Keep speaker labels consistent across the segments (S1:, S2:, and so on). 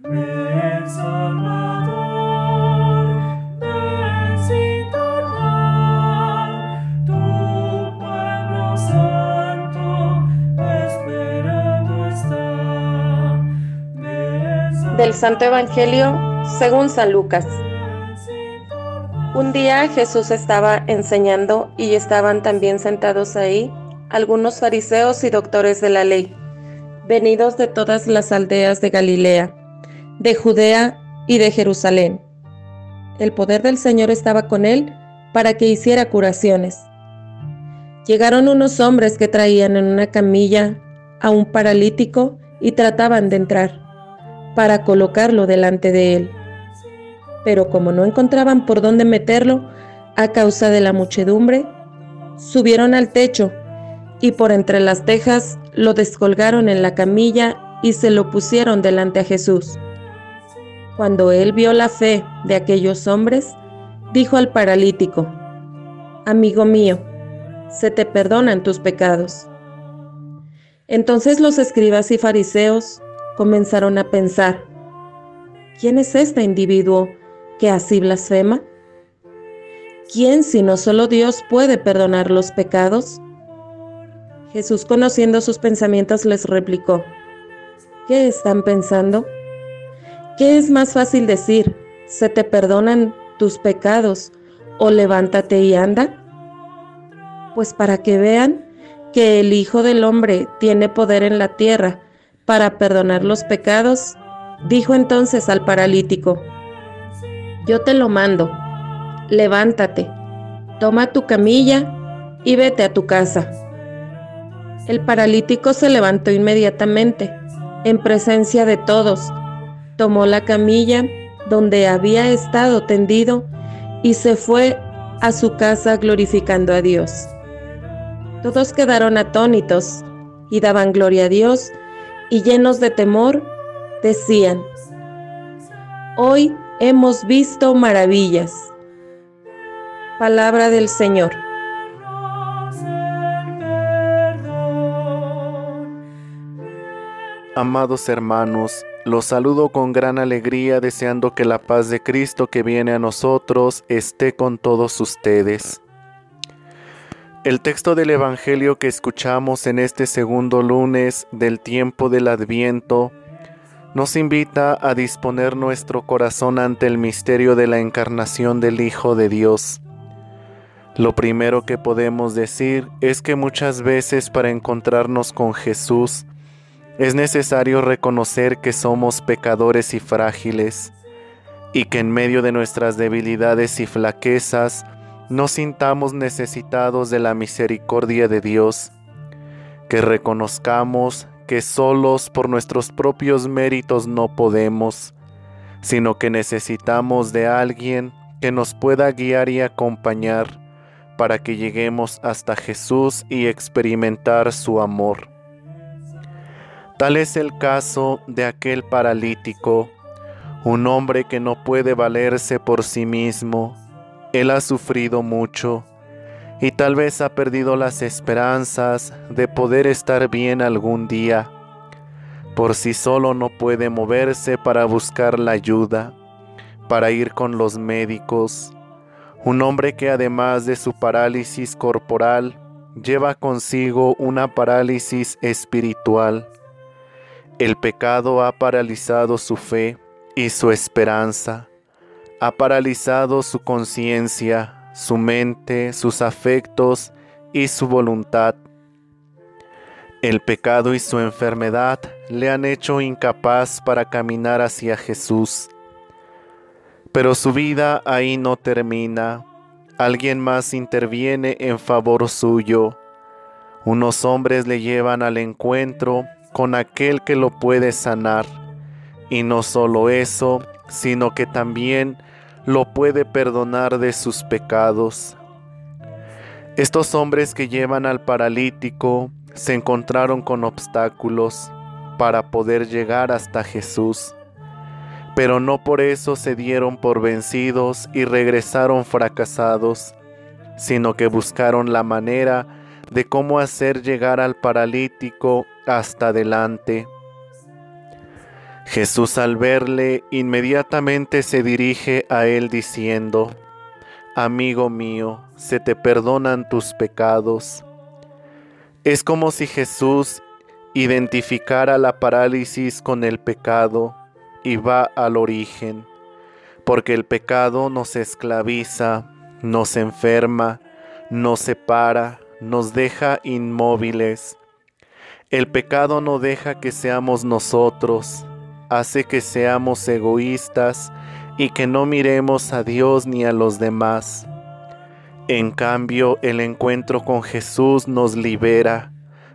S1: Del Santo Evangelio según San Lucas. Un día Jesús estaba enseñando y estaban también sentados ahí algunos fariseos y doctores de la ley, venidos de todas las aldeas de Galilea, de Judea y de Jerusalén. El poder del Señor estaba con él para que hiciera curaciones. Llegaron unos hombres que traían en una camilla a un paralítico y trataban de entrar para colocarlo delante de él. Pero como no encontraban por dónde meterlo a causa de la muchedumbre, subieron al techo y por entre las tejas lo descolgaron en la camilla y se lo pusieron delante a Jesús. Cuando él vio la fe de aquellos hombres, dijo al paralítico, Amigo mío, se te perdonan tus pecados. Entonces los escribas y fariseos comenzaron a pensar, ¿quién es este individuo que así blasfema? ¿Quién sino solo Dios puede perdonar los pecados? Jesús, conociendo sus pensamientos, les replicó, ¿qué están pensando? ¿Qué es más fácil decir, se te perdonan tus pecados o levántate y anda? Pues para que vean que el Hijo del Hombre tiene poder en la tierra para perdonar los pecados, dijo entonces al paralítico, yo te lo mando, levántate, toma tu camilla y vete a tu casa. El paralítico se levantó inmediatamente, en presencia de todos, tomó la camilla donde había estado tendido y se fue a su casa glorificando a Dios. Todos quedaron atónitos y daban gloria a Dios y llenos de temor decían, hoy hemos visto maravillas. Palabra del Señor.
S2: Amados hermanos, los saludo con gran alegría deseando que la paz de Cristo que viene a nosotros esté con todos ustedes. El texto del Evangelio que escuchamos en este segundo lunes del tiempo del Adviento nos invita a disponer nuestro corazón ante el misterio de la encarnación del Hijo de Dios. Lo primero que podemos decir es que muchas veces para encontrarnos con Jesús, es necesario reconocer que somos pecadores y frágiles, y que en medio de nuestras debilidades y flaquezas nos sintamos necesitados de la misericordia de Dios, que reconozcamos que solos por nuestros propios méritos no podemos, sino que necesitamos de alguien que nos pueda guiar y acompañar para que lleguemos hasta Jesús y experimentar su amor. Tal es el caso de aquel paralítico, un hombre que no puede valerse por sí mismo. Él ha sufrido mucho y tal vez ha perdido las esperanzas de poder estar bien algún día. Por sí solo no puede moverse para buscar la ayuda, para ir con los médicos. Un hombre que además de su parálisis corporal, lleva consigo una parálisis espiritual. El pecado ha paralizado su fe y su esperanza, ha paralizado su conciencia, su mente, sus afectos y su voluntad. El pecado y su enfermedad le han hecho incapaz para caminar hacia Jesús. Pero su vida ahí no termina. Alguien más interviene en favor suyo. Unos hombres le llevan al encuentro con aquel que lo puede sanar. Y no solo eso, sino que también lo puede perdonar de sus pecados. Estos hombres que llevan al paralítico se encontraron con obstáculos para poder llegar hasta Jesús, pero no por eso se dieron por vencidos y regresaron fracasados, sino que buscaron la manera de cómo hacer llegar al paralítico hasta adelante. Jesús al verle inmediatamente se dirige a él diciendo, Amigo mío, se te perdonan tus pecados. Es como si Jesús identificara la parálisis con el pecado y va al origen, porque el pecado nos esclaviza, nos enferma, nos separa, nos deja inmóviles. El pecado no deja que seamos nosotros, hace que seamos egoístas y que no miremos a Dios ni a los demás. En cambio, el encuentro con Jesús nos libera,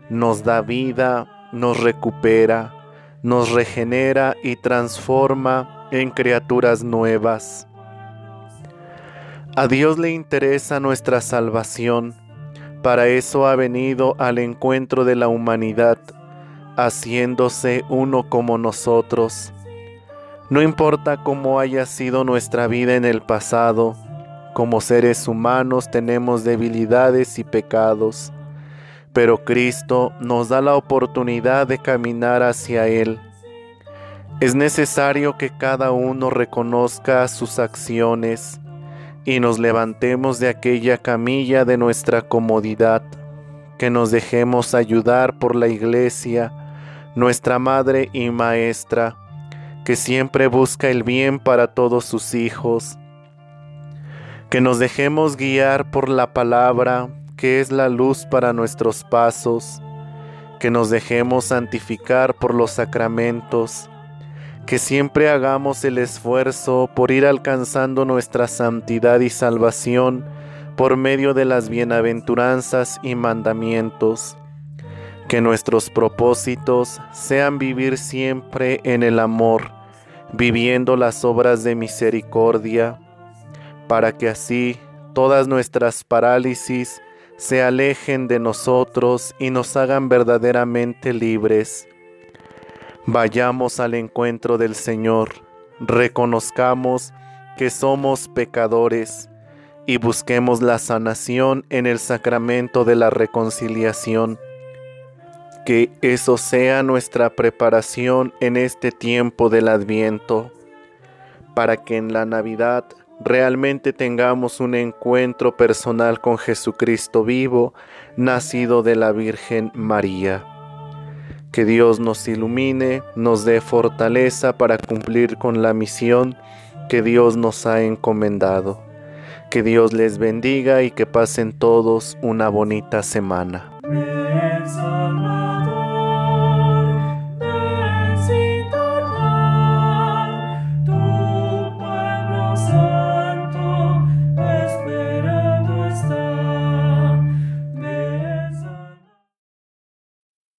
S2: nos da vida, nos recupera, nos regenera y transforma en criaturas nuevas. A Dios le interesa nuestra salvación, para eso ha venido al encuentro de la humanidad, haciéndose uno como nosotros. No importa cómo haya sido nuestra vida en el pasado, como seres humanos tenemos debilidades y pecados, pero Cristo nos da la oportunidad de caminar hacia Él. Es necesario que cada uno reconozca sus acciones y nos levantemos de aquella camilla de nuestra comodidad, que nos dejemos ayudar por la Iglesia, nuestra Madre y Maestra, que siempre busca el bien para todos sus hijos. Que nos dejemos guiar por la palabra, que es la luz para nuestros pasos, que nos dejemos santificar por los sacramentos, que siempre hagamos el esfuerzo por ir alcanzando nuestra santidad y salvación por medio de las bienaventuranzas y mandamientos, que nuestros propósitos sean vivir siempre en el amor, viviendo las obras de misericordia, para que así todas nuestras parálisis se alejen de nosotros y nos hagan verdaderamente libres. Vayamos al encuentro del Señor, reconozcamos que somos pecadores y busquemos la sanación en el sacramento de la reconciliación. Que eso sea nuestra preparación en este tiempo del adviento, para que en la Navidad realmente tengamos un encuentro personal con Jesucristo vivo, nacido de la Virgen María. Que Dios nos ilumine, nos dé fortaleza para cumplir con la misión que Dios nos ha encomendado. Que Dios les bendiga y que pasen todos una bonita semana.